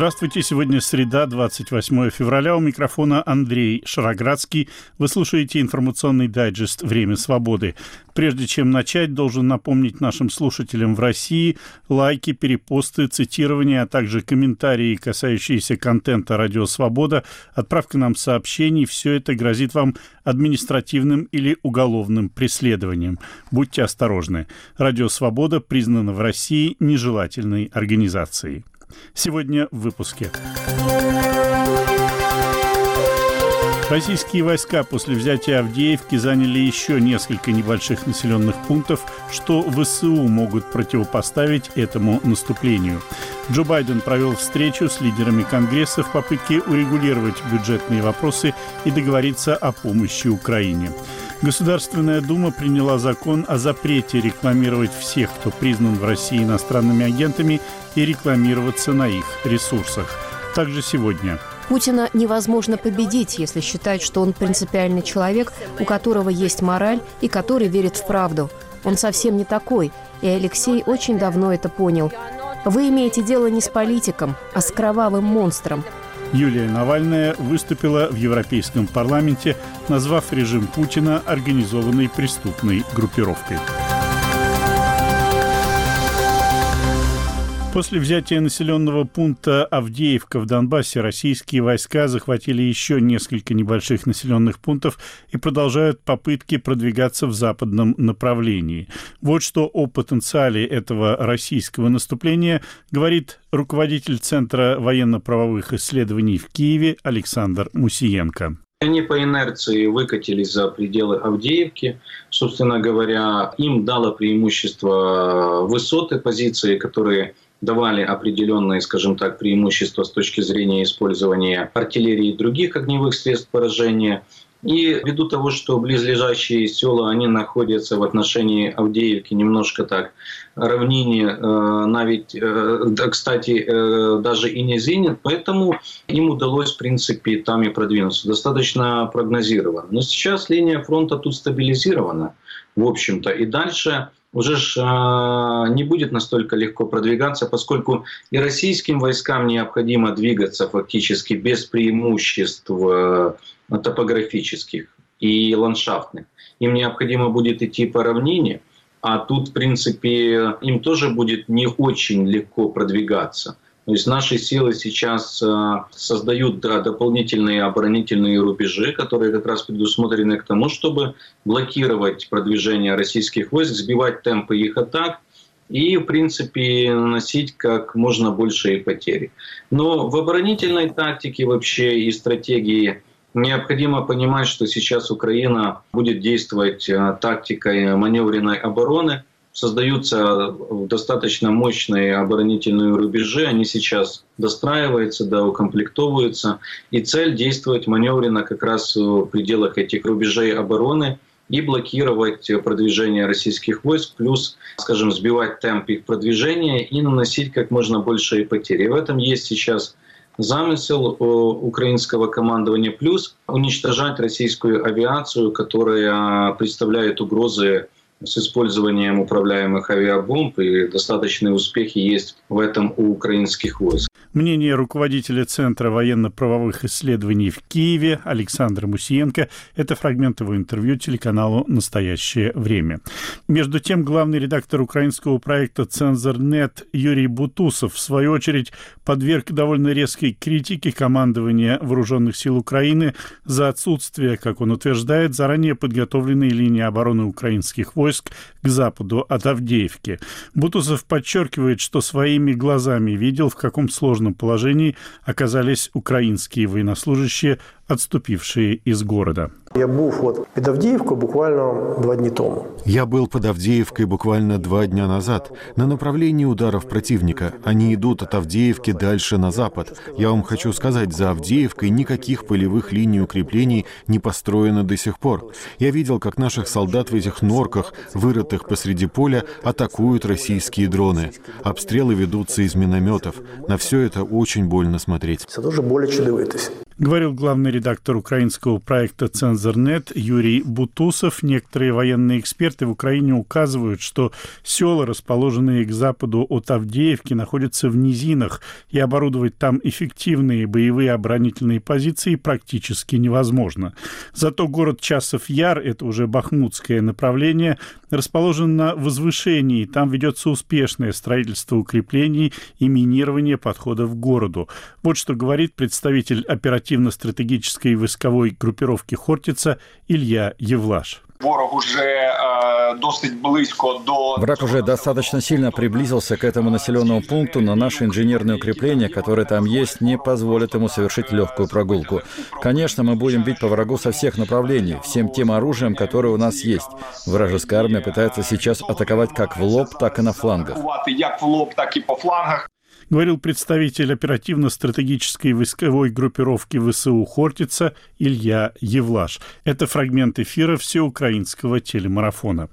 Здравствуйте, сегодня среда, 28 февраля. У микрофона Андрей Шароградский. Вы слушаете информационный дайджест «Время свободы». Прежде чем начать, должен напомнить нашим слушателям в России лайки, перепосты, цитирования, а также комментарии, касающиеся контента «Радио Свобода», отправка нам сообщений. Все это грозит вам административным или уголовным преследованием. Будьте осторожны. «Радио Свобода» признана в России нежелательной организацией. Сегодня в выпуске. Российские войска после взятия Авдеевки заняли еще несколько небольших населенных пунктов, что ВСУ могут противопоставить этому наступлению. Джо Байден провел встречу с лидерами Конгресса в попытке урегулировать бюджетные вопросы и договориться о помощи Украине. Государственная Дума приняла закон о запрете рекламировать всех, кто признан в России иностранными агентами, и рекламироваться на их ресурсах. Также сегодня Путина невозможно победить, если считать, что он принципиальный человек, у которого есть мораль и который верит в правду. Он совсем не такой, и Алексей очень давно это понял. Вы имеете дело не с политиком, а с кровавым монстром. Юлия Навальная выступила в Европейском парламенте, назвав режим Путина организованной преступной группировкой. После взятия населенного пункта Авдеевка в Донбассе российские войска захватили еще несколько небольших населенных пунктов и продолжают попытки продвигаться в западном направлении. Вот что о потенциале этого российского наступления говорит руководитель Центра военно-правовых исследований в Киеве Александр Мусиенко. Они по инерции выкатились за пределы Авдеевки. Собственно говоря, им дало преимущество высоты позиции, которые давали определенные, скажем так, преимущества с точки зрения использования артиллерии и других огневых средств поражения. И ввиду того, что близлежащие села, они находятся в отношении Авдеевки немножко так равнине, э, навіть, э, кстати, э, даже и низинен, поэтому им удалось, в принципе, там и продвинуться. Достаточно прогнозировано. Но сейчас линия фронта тут стабилизирована, в общем-то, и дальше уже ж, а, не будет настолько легко продвигаться, поскольку и российским войскам необходимо двигаться фактически без преимуществ э, топографических и ландшафтных. Им необходимо будет идти по равнине, а тут, в принципе, им тоже будет не очень легко продвигаться – то есть наши силы сейчас э, создают дополнительные оборонительные рубежи, которые как раз предусмотрены к тому, чтобы блокировать продвижение российских войск, сбивать темпы их атак и, в принципе, наносить как можно большие потери. Но в оборонительной тактике вообще и стратегии необходимо понимать, что сейчас Украина будет действовать э, тактикой маневренной обороны – создаются достаточно мощные оборонительные рубежи, они сейчас достраиваются, да, укомплектовываются, и цель действовать маневренно как раз в пределах этих рубежей обороны и блокировать продвижение российских войск, плюс, скажем, сбивать темп их продвижения и наносить как можно большие потери. в этом есть сейчас замысел э, украинского командования, плюс уничтожать российскую авиацию, которая представляет угрозы с использованием управляемых авиабомб, и достаточные успехи есть в этом у украинских войск. Мнение руководителя Центра военно-правовых исследований в Киеве Александра Мусиенко – это фрагмент его интервью телеканалу «Настоящее время». Между тем, главный редактор украинского проекта «Цензорнет» Юрий Бутусов, в свою очередь, подверг довольно резкой критике командования Вооруженных сил Украины за отсутствие, как он утверждает, заранее подготовленной линии обороны украинских войск к западу от Авдеевки. Бутусов подчеркивает, что своими глазами видел, в каком сложном сложном положении оказались украинские военнослужащие, отступившие из города. Я был вот под Авдеевкой буквально два дня тому. Я был под Авдеевкой буквально два дня назад на направлении ударов противника. Они идут от Авдеевки дальше на запад. Я вам хочу сказать, за Авдеевкой никаких полевых линий укреплений не построено до сих пор. Я видел, как наших солдат в этих норках, вырытых посреди поля, атакуют российские дроны. Обстрелы ведутся из минометов. На все это очень больно смотреть. Это тоже более чудовитость. Говорил главный редактор украинского проекта «Цензорнет» Юрий Бутусов. Некоторые военные эксперты в Украине указывают, что села, расположенные к западу от Авдеевки, находятся в низинах, и оборудовать там эффективные боевые оборонительные позиции практически невозможно. Зато город Часов-Яр, это уже бахмутское направление, расположен на возвышении. Там ведется успешное строительство укреплений и минирование подходов к городу. Вот что говорит представитель оперативно-стратегической войсковой группировки «Хортица» Илья Евлаш. Ворог уже досить близко до... Враг уже достаточно сильно приблизился к этому населенному пункту, но наши инженерные укрепления, которые там есть, не позволят ему совершить легкую прогулку. Конечно, мы будем бить по врагу со всех направлений, всем тем оружием, которое у нас есть. Вражеская армия пытается сейчас атаковать как в лоб, так и на флангах. Говорил представитель оперативно-стратегической войсковой группировки ВСУ «Хортица» Илья Евлаш. Это фрагмент эфира всеукраинского телемарафона.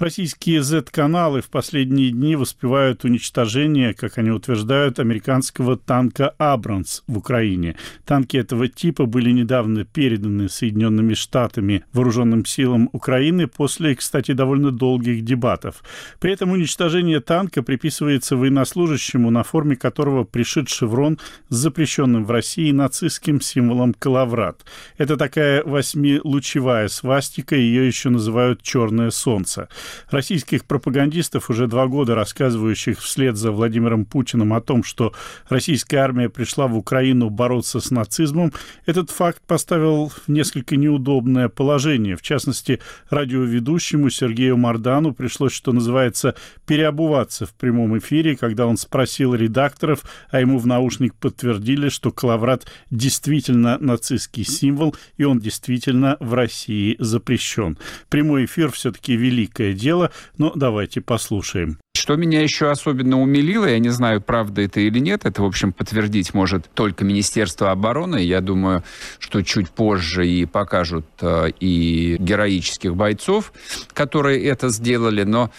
Российские Z-каналы в последние дни воспевают уничтожение, как они утверждают, американского танка «Абрамс» в Украине. Танки этого типа были недавно переданы Соединенными Штатами вооруженным силам Украины после, кстати, довольно долгих дебатов. При этом уничтожение танка приписывается военнослужащему на форме которого пришит шеврон с запрещенным в России нацистским символом «Калаврат». Это такая восьмилучевая свастика, ее еще называют «Черное солнце». Российских пропагандистов, уже два года рассказывающих вслед за Владимиром Путиным о том, что российская армия пришла в Украину бороться с нацизмом, этот факт поставил в несколько неудобное положение. В частности, радиоведущему Сергею Мардану пришлось, что называется, переобуваться в прямом эфире, когда он спросил редактора, редакторов, а ему в наушник подтвердили, что Калаврат действительно нацистский символ, и он действительно в России запрещен. Прямой эфир все-таки великое дело, но давайте послушаем. Что меня еще особенно умилило, я не знаю, правда это или нет, это, в общем, подтвердить может только Министерство обороны. Я думаю, что чуть позже и покажут э, и героических бойцов, которые это сделали. Но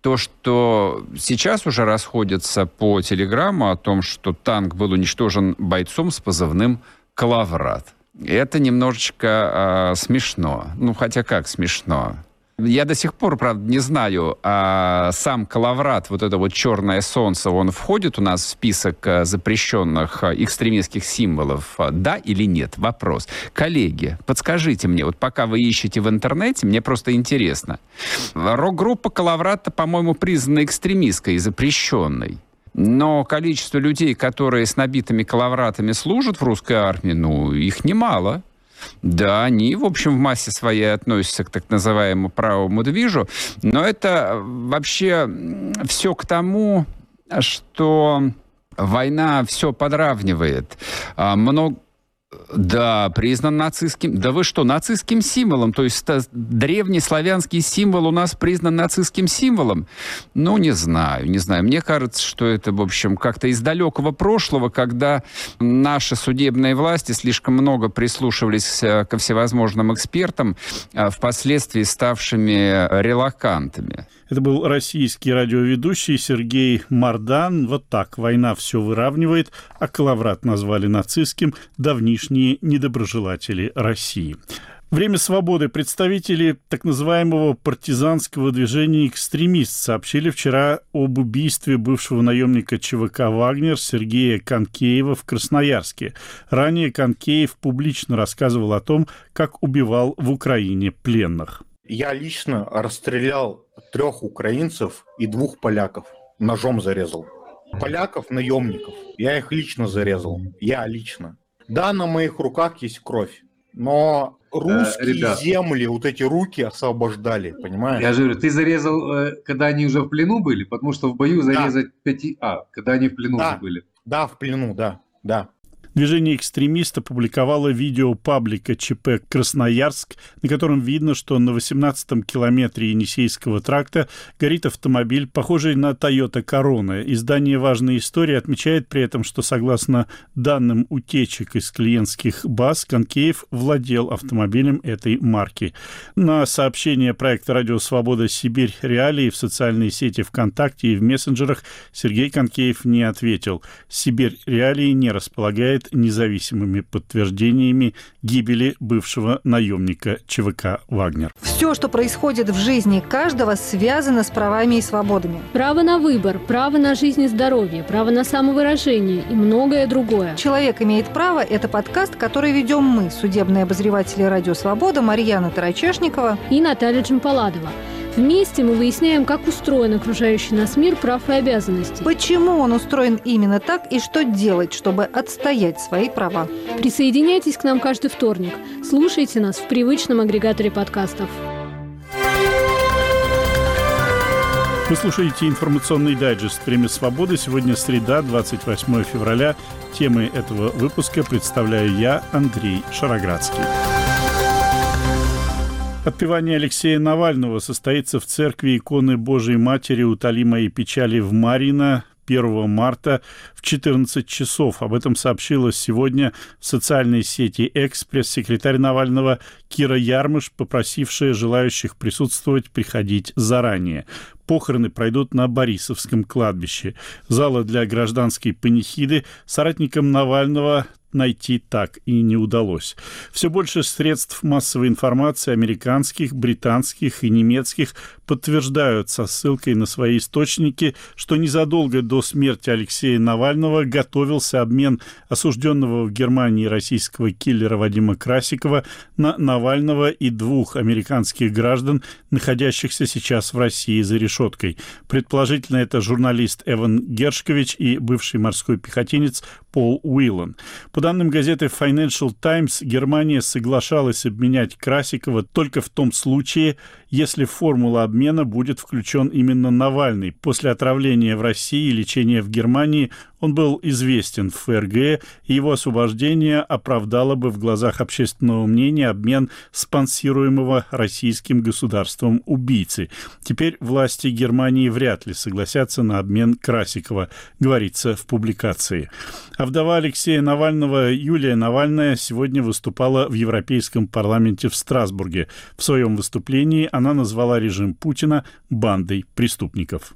то, что сейчас уже расходятся по телеграмму о том, что танк был уничтожен бойцом с позывным «Калаврат». Это немножечко э, смешно. Ну, хотя как смешно? Я до сих пор, правда, не знаю, а сам Калаврат, вот это вот черное солнце, он входит у нас в список э, запрещенных э, экстремистских символов, э, да или нет? Вопрос. Коллеги, подскажите мне, вот пока вы ищете в интернете, мне просто интересно. Рок-группа Калаврата, по-моему, признана экстремистской и запрещенной. Но количество людей, которые с набитыми калавратами служат в русской армии, ну, их немало. Да, они, в общем, в массе своей относятся к так называемому правому движу, но это вообще все к тому, что война все подравнивает. А, много да, признан нацистским. Да вы что, нацистским символом? То есть древний славянский символ у нас признан нацистским символом? Ну, не знаю, не знаю. Мне кажется, что это, в общем, как-то из далекого прошлого, когда наши судебные власти слишком много прислушивались э, ко всевозможным экспертам, а впоследствии ставшими релакантами. Это был российский радиоведущий Сергей Мардан. Вот так война все выравнивает, а Калаврат назвали нацистским давнишние недоброжелатели России. Время свободы. Представители так называемого партизанского движения «Экстремист» сообщили вчера об убийстве бывшего наемника ЧВК «Вагнер» Сергея Конкеева в Красноярске. Ранее Конкеев публично рассказывал о том, как убивал в Украине пленных. Я лично расстрелял трех украинцев и двух поляков. Ножом зарезал. Поляков, наемников. Я их лично зарезал. Я лично. Да, на моих руках есть кровь. Но русские э, ребят, земли, вот эти руки освобождали, понимаешь? Я же говорю, ты зарезал, э, когда они уже в плену были? Потому что в бою зарезать да. пяти... А, когда они в плену да. уже были. Да, в плену, да, да. Движение экстремиста публиковало видео паблика ЧП «Красноярск», на котором видно, что на 18-м километре Енисейского тракта горит автомобиль, похожий на Toyota Corona. Издание «Важная история» отмечает при этом, что согласно данным утечек из клиентских баз, Конкеев владел автомобилем этой марки. На сообщение проекта «Радио Свобода. Сибирь. Реалии» в социальной сети ВКонтакте и в мессенджерах Сергей Конкеев не ответил. «Сибирь. Реалии» не располагает независимыми подтверждениями гибели бывшего наемника ЧВК «Вагнер». Все, что происходит в жизни каждого, связано с правами и свободами. Право на выбор, право на жизнь и здоровье, право на самовыражение и многое другое. «Человек имеет право» – это подкаст, который ведем мы, судебные обозреватели «Радио Свобода» Марьяна Тарачешникова и Наталья Джампаладова. Вместе мы выясняем, как устроен окружающий нас мир прав и обязанностей. Почему он устроен именно так и что делать, чтобы отстоять свои права. Присоединяйтесь к нам каждый вторник. Слушайте нас в привычном агрегаторе подкастов. Вы слушаете информационный дайджест «Время свободы». Сегодня среда, 28 февраля. Темы этого выпуска представляю я, Андрей Шароградский. Отпевание Алексея Навального состоится в церкви иконы Божией Матери «Утоли мои печали» в Марино 1 марта в 14 часов. Об этом сообщила сегодня в социальной сети «Экспресс» секретарь Навального Кира Ярмыш, попросившая желающих присутствовать приходить заранее. Похороны пройдут на Борисовском кладбище. Зала для гражданской панихиды соратникам Навального найти так и не удалось. Все больше средств массовой информации американских, британских и немецких подтверждают со ссылкой на свои источники, что незадолго до смерти Алексея Навального готовился обмен осужденного в Германии российского киллера Вадима Красикова на Навального и двух американских граждан, находящихся сейчас в России за решеткой. Предположительно, это журналист Эван Гершкович и бывший морской пехотинец Пол Уиллан. По данным газеты Financial Times, Германия соглашалась обменять Красикова только в том случае, если в формулу обмена будет включен именно Навальный. После отравления в России и лечения в Германии он был известен в ФРГ, и его освобождение оправдало бы в глазах общественного мнения обмен спонсируемого российским государством убийцы. Теперь власти Германии вряд ли согласятся на обмен Красикова, говорится в публикации. А вдова Алексея Навального Юлия Навальная сегодня выступала в Европейском парламенте в Страсбурге. В своем выступлении она назвала режим Путина бандой преступников.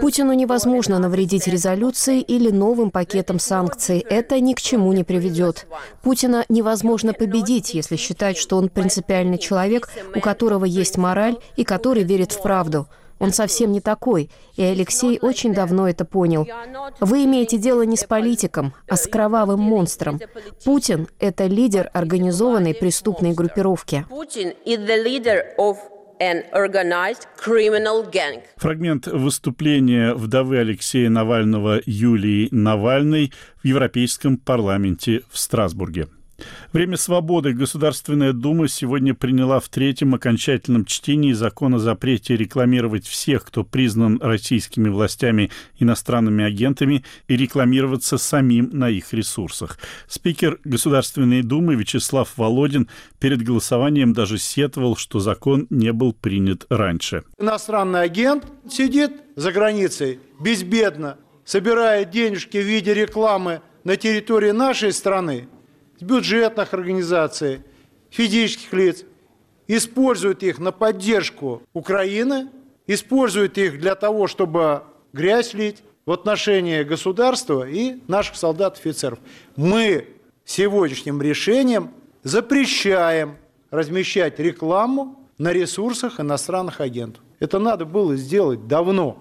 Путину невозможно навредить резолюцией или новым пакетом санкций. Это ни к чему не приведет. Путина невозможно победить, если считать, что он принципиальный человек, у которого есть мораль и который верит в правду. Он совсем не такой, и Алексей очень давно это понял. Вы имеете дело не с политиком, а с кровавым монстром. Путин – это лидер организованной преступной группировки. Фрагмент выступления вдовы Алексея Навального Юлии Навальной в Европейском парламенте в Страсбурге. Время свободы Государственная Дума сегодня приняла в третьем окончательном чтении закон о запрете рекламировать всех, кто признан российскими властями иностранными агентами, и рекламироваться самим на их ресурсах. Спикер Государственной Думы Вячеслав Володин перед голосованием даже сетовал, что закон не был принят раньше. Иностранный агент сидит за границей безбедно, собирает денежки в виде рекламы на территории нашей страны, бюджетных организаций, физических лиц, используют их на поддержку Украины, используют их для того, чтобы грязь лить в отношении государства и наших солдат-офицеров. Мы сегодняшним решением запрещаем размещать рекламу на ресурсах иностранных агентов. Это надо было сделать давно.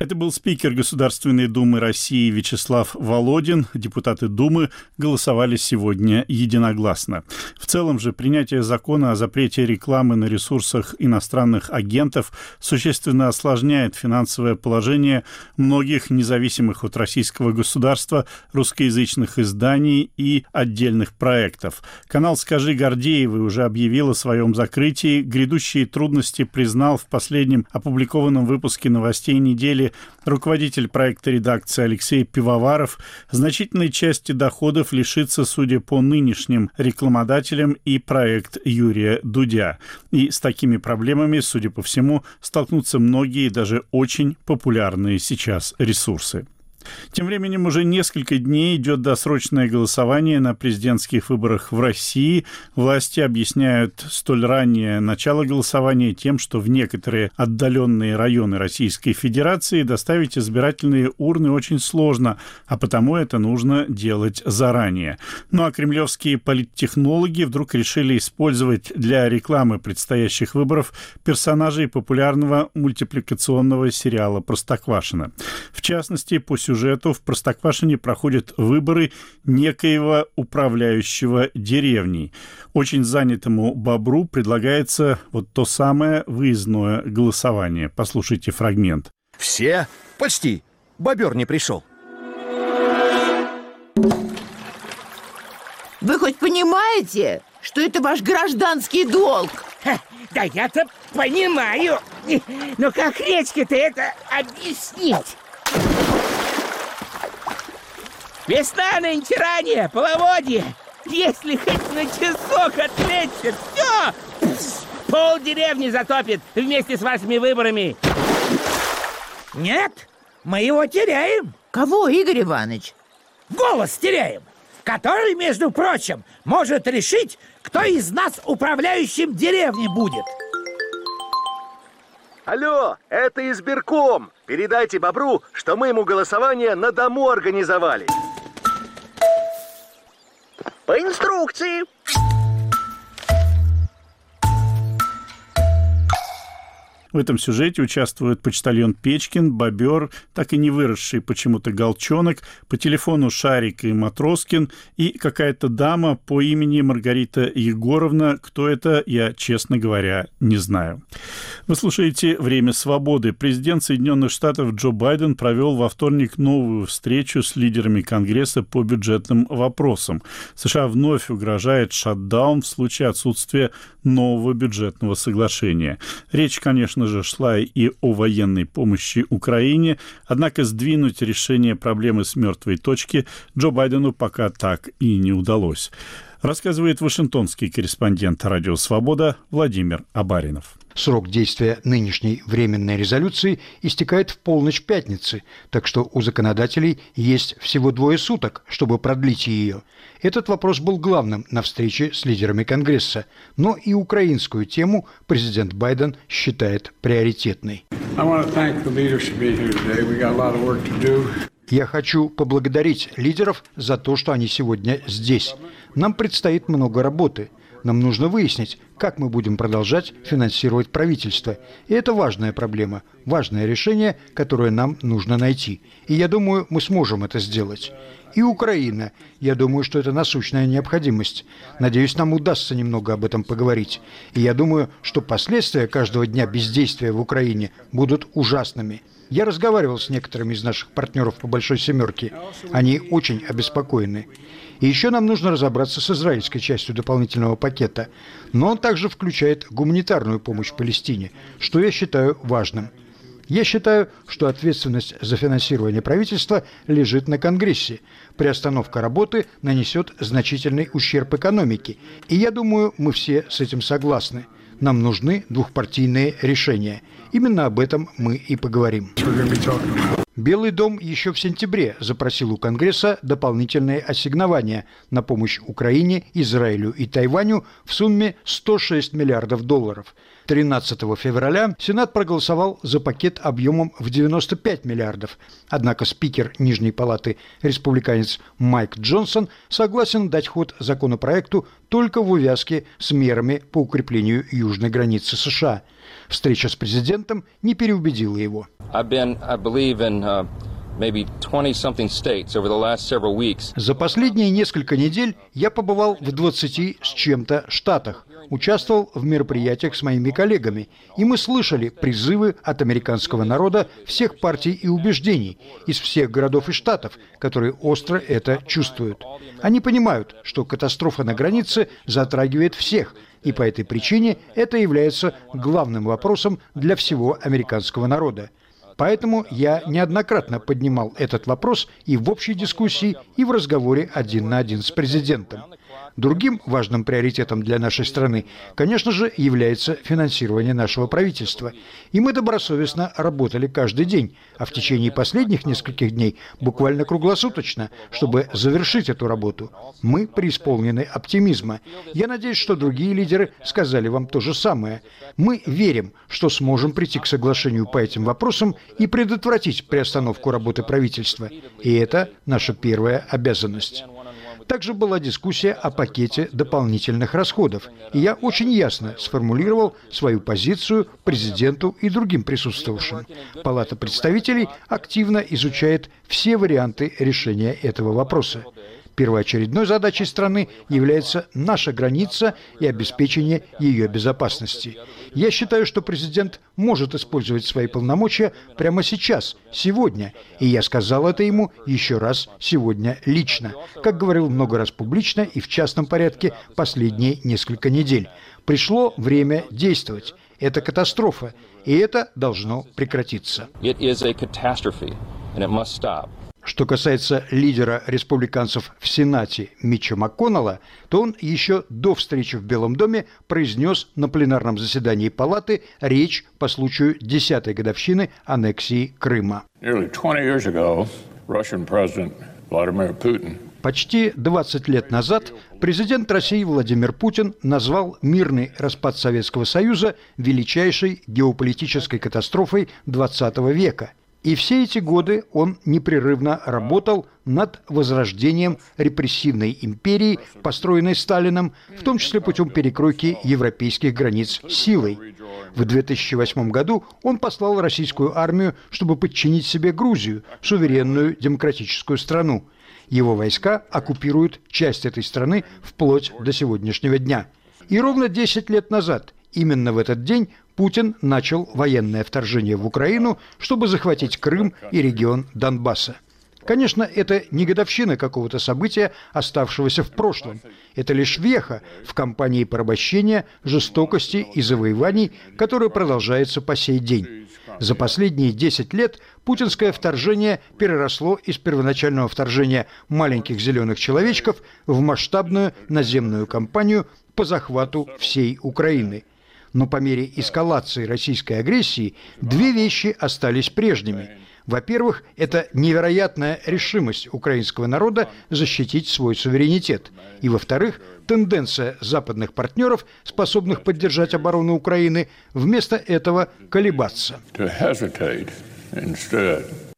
Это был спикер Государственной Думы России Вячеслав Володин. Депутаты Думы голосовали сегодня единогласно. В целом же принятие закона о запрете рекламы на ресурсах иностранных агентов существенно осложняет финансовое положение многих независимых от российского государства русскоязычных изданий и отдельных проектов. Канал «Скажи Гордеевой» уже объявил о своем закрытии. Грядущие трудности признал в последнем опубликованном выпуске новостей недели руководитель проекта редакции Алексей Пивоваров, значительной части доходов лишится, судя по нынешним рекламодателям, и проект Юрия Дудя. И с такими проблемами, судя по всему, столкнутся многие даже очень популярные сейчас ресурсы. Тем временем уже несколько дней идет досрочное голосование на президентских выборах в России. Власти объясняют столь раннее начало голосования тем, что в некоторые отдаленные районы Российской Федерации доставить избирательные урны очень сложно, а потому это нужно делать заранее. Ну а кремлевские политтехнологи вдруг решили использовать для рекламы предстоящих выборов персонажей популярного мультипликационного сериала «Простоквашино». В частности, по сюжету в Простоквашине проходят выборы некоего управляющего деревней. Очень занятому бобру предлагается вот то самое выездное голосование. Послушайте фрагмент. Все? Почти. Бобер не пришел. Вы хоть понимаете, что это ваш гражданский долг? Ха, да я-то понимаю. Но как речке-то это объяснить? Весна нынче ранее, половодье. Если хоть на часок отвлечься, все! Пол деревни затопит вместе с вашими выборами. Нет, мы его теряем. Кого, Игорь Иванович? Голос теряем, который, между прочим, может решить, кто из нас управляющим деревней будет. Алло, это избирком. Передайте Бобру, что мы ему голосование на дому организовали. По инструкции. В этом сюжете участвуют почтальон Печкин, бобер, так и не выросший почему-то Голчонок, по телефону Шарик и Матроскин и какая-то дама по имени Маргарита Егоровна. Кто это, я, честно говоря, не знаю. Вы слушаете «Время свободы». Президент Соединенных Штатов Джо Байден провел во вторник новую встречу с лидерами Конгресса по бюджетным вопросам. США вновь угрожает шатдаун в случае отсутствия нового бюджетного соглашения. Речь, конечно, конечно же, шла и о военной помощи Украине, однако сдвинуть решение проблемы с мертвой точки Джо Байдену пока так и не удалось. Рассказывает вашингтонский корреспондент «Радио Свобода» Владимир Абаринов. Срок действия нынешней временной резолюции истекает в полночь пятницы, так что у законодателей есть всего двое суток, чтобы продлить ее. Этот вопрос был главным на встрече с лидерами Конгресса, но и украинскую тему президент Байден считает приоритетной. Я хочу поблагодарить лидеров за то, что они сегодня здесь. Нам предстоит много работы – нам нужно выяснить, как мы будем продолжать финансировать правительство. И это важная проблема, важное решение, которое нам нужно найти. И я думаю, мы сможем это сделать. И Украина. Я думаю, что это насущная необходимость. Надеюсь, нам удастся немного об этом поговорить. И я думаю, что последствия каждого дня бездействия в Украине будут ужасными. Я разговаривал с некоторыми из наших партнеров по Большой Семерке. Они очень обеспокоены. И еще нам нужно разобраться с израильской частью дополнительного пакета. Но он также включает гуманитарную помощь Палестине, что я считаю важным. Я считаю, что ответственность за финансирование правительства лежит на Конгрессе. Приостановка работы нанесет значительный ущерб экономике. И я думаю, мы все с этим согласны. Нам нужны двухпартийные решения. Именно об этом мы и поговорим. Белый дом еще в сентябре запросил у Конгресса дополнительные ассигнования на помощь Украине, Израилю и Тайваню в сумме 106 миллиардов долларов. 13 февраля Сенат проголосовал за пакет объемом в 95 миллиардов. Однако спикер Нижней палаты, республиканец Майк Джонсон, согласен дать ход законопроекту только в увязке с мерами по укреплению южной границы США – Встреча с президентом не переубедила его. Uh, За последние несколько недель я побывал в 20 с чем-то штатах, участвовал в мероприятиях с моими коллегами, и мы слышали призывы от американского народа всех партий и убеждений из всех городов и штатов, которые остро это чувствуют. Они понимают, что катастрофа на границе затрагивает всех – и по этой причине это является главным вопросом для всего американского народа. Поэтому я неоднократно поднимал этот вопрос и в общей дискуссии, и в разговоре один на один с президентом. Другим важным приоритетом для нашей страны, конечно же, является финансирование нашего правительства. И мы добросовестно работали каждый день, а в течение последних нескольких дней буквально круглосуточно, чтобы завершить эту работу. Мы преисполнены оптимизма. Я надеюсь, что другие лидеры сказали вам то же самое. Мы верим, что сможем прийти к соглашению по этим вопросам и предотвратить приостановку работы правительства. И это наша первая обязанность. Также была дискуссия о пакете дополнительных расходов, и я очень ясно сформулировал свою позицию президенту и другим присутствовавшим. Палата представителей активно изучает все варианты решения этого вопроса. Первоочередной задачей страны является наша граница и обеспечение ее безопасности. Я считаю, что президент может использовать свои полномочия прямо сейчас, сегодня, и я сказал это ему еще раз сегодня лично, как говорил много раз публично и в частном порядке последние несколько недель. Пришло время действовать. Это катастрофа, и это должно прекратиться. Что касается лидера республиканцев в Сенате Митча МакКоннелла, то он еще до встречи в Белом доме произнес на пленарном заседании Палаты речь по случаю 10-й годовщины аннексии Крыма. Почти 20 лет назад президент России Владимир Путин назвал мирный распад Советского Союза величайшей геополитической катастрофой XX века – и все эти годы он непрерывно работал над возрождением репрессивной империи, построенной Сталином, в том числе путем перекройки европейских границ силой. В 2008 году он послал российскую армию, чтобы подчинить себе Грузию, суверенную демократическую страну. Его войска оккупируют часть этой страны вплоть до сегодняшнего дня. И ровно 10 лет назад, именно в этот день, Путин начал военное вторжение в Украину, чтобы захватить Крым и регион Донбасса. Конечно, это не годовщина какого-то события, оставшегося в прошлом. Это лишь веха в кампании порабощения, жестокости и завоеваний, которая продолжается по сей день. За последние 10 лет путинское вторжение переросло из первоначального вторжения маленьких зеленых человечков в масштабную наземную кампанию по захвату всей Украины – но по мере эскалации российской агрессии две вещи остались прежними. Во-первых, это невероятная решимость украинского народа защитить свой суверенитет. И во-вторых, тенденция западных партнеров, способных поддержать оборону Украины, вместо этого колебаться.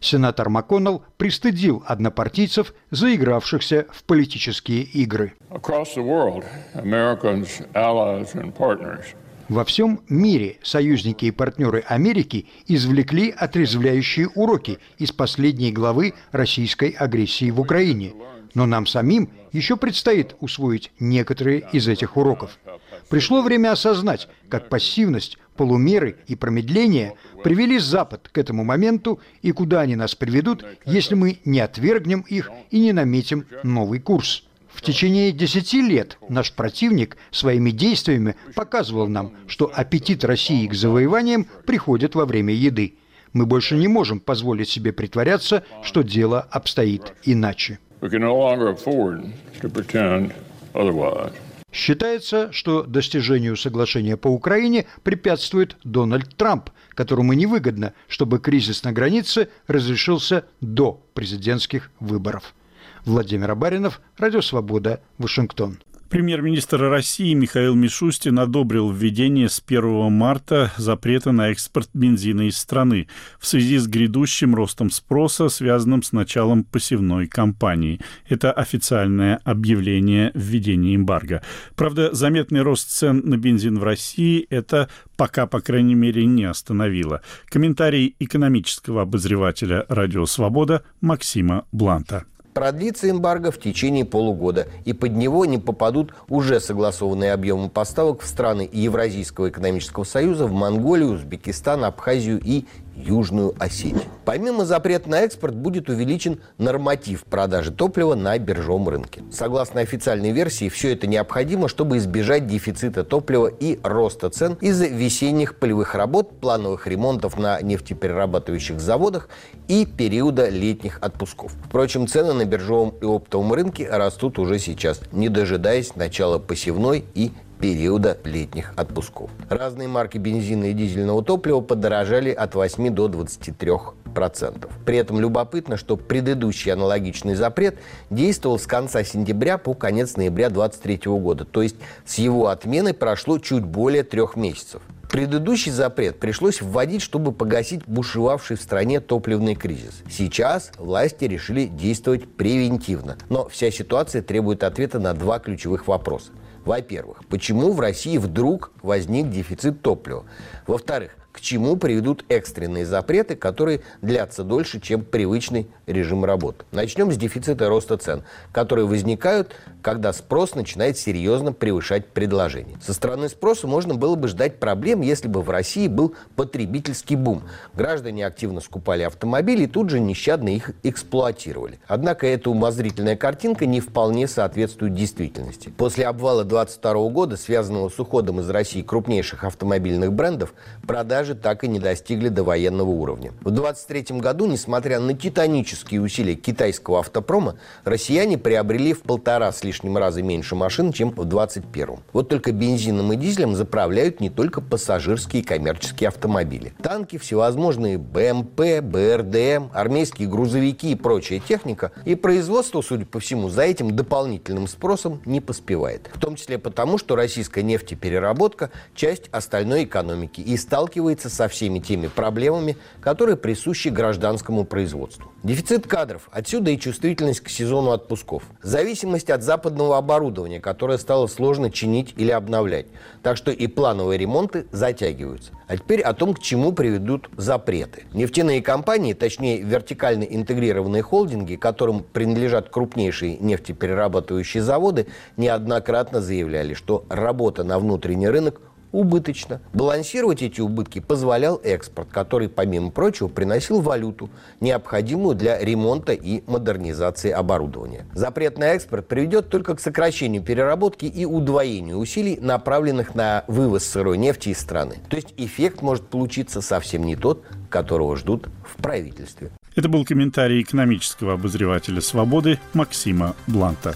Сенатор МакКоннелл пристыдил однопартийцев, заигравшихся в политические игры. Across the world, Americans, allies and partners во всем мире союзники и партнеры Америки извлекли отрезвляющие уроки из последней главы российской агрессии в Украине. Но нам самим еще предстоит усвоить некоторые из этих уроков. Пришло время осознать, как пассивность, полумеры и промедление привели Запад к этому моменту и куда они нас приведут, если мы не отвергнем их и не наметим новый курс. В течение десяти лет наш противник своими действиями показывал нам, что аппетит России к завоеваниям приходит во время еды. Мы больше не можем позволить себе притворяться, что дело обстоит иначе. Считается, что достижению соглашения по Украине препятствует Дональд Трамп, которому невыгодно, чтобы кризис на границе разрешился до президентских выборов. Владимир Абаринов, Радио Свобода, Вашингтон. Премьер-министр России Михаил Мишустин одобрил введение с 1 марта запрета на экспорт бензина из страны в связи с грядущим ростом спроса, связанным с началом посевной кампании. Это официальное объявление введения эмбарго. Правда, заметный рост цен на бензин в России это пока, по крайней мере, не остановило. Комментарий экономического обозревателя «Радио Свобода» Максима Бланта. Продлится эмбарго в течение полугода, и под него не попадут уже согласованные объемы поставок в страны Евразийского экономического союза, в Монголию, Узбекистан, Абхазию и Южную Осетию. Помимо запрета на экспорт будет увеличен норматив продажи топлива на биржевом рынке. Согласно официальной версии, все это необходимо, чтобы избежать дефицита топлива и роста цен из-за весенних полевых работ, плановых ремонтов на нефтеперерабатывающих заводах и периода летних отпусков. Впрочем, цены на биржевом и оптовом рынке растут уже сейчас, не дожидаясь начала посевной и периода летних отпусков. Разные марки бензина и дизельного топлива подорожали от 8 до 23 процентов. При этом любопытно, что предыдущий аналогичный запрет действовал с конца сентября по конец ноября 2023 года, то есть с его отмены прошло чуть более трех месяцев. Предыдущий запрет пришлось вводить, чтобы погасить бушевавший в стране топливный кризис. Сейчас власти решили действовать превентивно. Но вся ситуация требует ответа на два ключевых вопроса. Во-первых, почему в России вдруг возник дефицит топлива? Во-вторых, чему приведут экстренные запреты, которые длятся дольше, чем привычный режим работы. Начнем с дефицита роста цен, которые возникают, когда спрос начинает серьезно превышать предложение. Со стороны спроса можно было бы ждать проблем, если бы в России был потребительский бум. Граждане активно скупали автомобили и тут же нещадно их эксплуатировали. Однако эта умозрительная картинка не вполне соответствует действительности. После обвала 2022 года, связанного с уходом из России крупнейших автомобильных брендов, продажи продажи так и не достигли до военного уровня. В 2023 году, несмотря на титанические усилия китайского автопрома, россияне приобрели в полтора с лишним раза меньше машин, чем в 2021. Вот только бензином и дизелем заправляют не только пассажирские и коммерческие автомобили. Танки, всевозможные БМП, БРДМ, армейские грузовики и прочая техника. И производство, судя по всему, за этим дополнительным спросом не поспевает. В том числе потому, что российская нефтепереработка – часть остальной экономики и сталкивается сталкивается со всеми теми проблемами, которые присущи гражданскому производству. Дефицит кадров, отсюда и чувствительность к сезону отпусков. Зависимость от западного оборудования, которое стало сложно чинить или обновлять. Так что и плановые ремонты затягиваются. А теперь о том, к чему приведут запреты. Нефтяные компании, точнее вертикально интегрированные холдинги, которым принадлежат крупнейшие нефтеперерабатывающие заводы, неоднократно заявляли, что работа на внутренний рынок убыточно. Балансировать эти убытки позволял экспорт, который, помимо прочего, приносил валюту, необходимую для ремонта и модернизации оборудования. Запрет на экспорт приведет только к сокращению переработки и удвоению усилий, направленных на вывоз сырой нефти из страны. То есть эффект может получиться совсем не тот, которого ждут в правительстве. Это был комментарий экономического обозревателя «Свободы» Максима Бланта.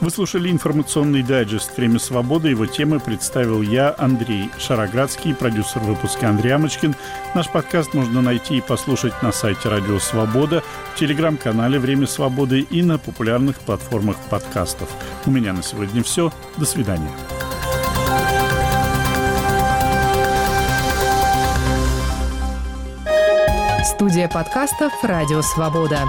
Вы слушали информационный дайджест «Время свободы». Его темы представил я, Андрей Шароградский, продюсер выпуска Андрей Амочкин. Наш подкаст можно найти и послушать на сайте Радио Свобода, в телеграм-канале «Время свободы» и на популярных платформах подкастов. У меня на сегодня все. До свидания. Студия подкастов «Радио Свобода».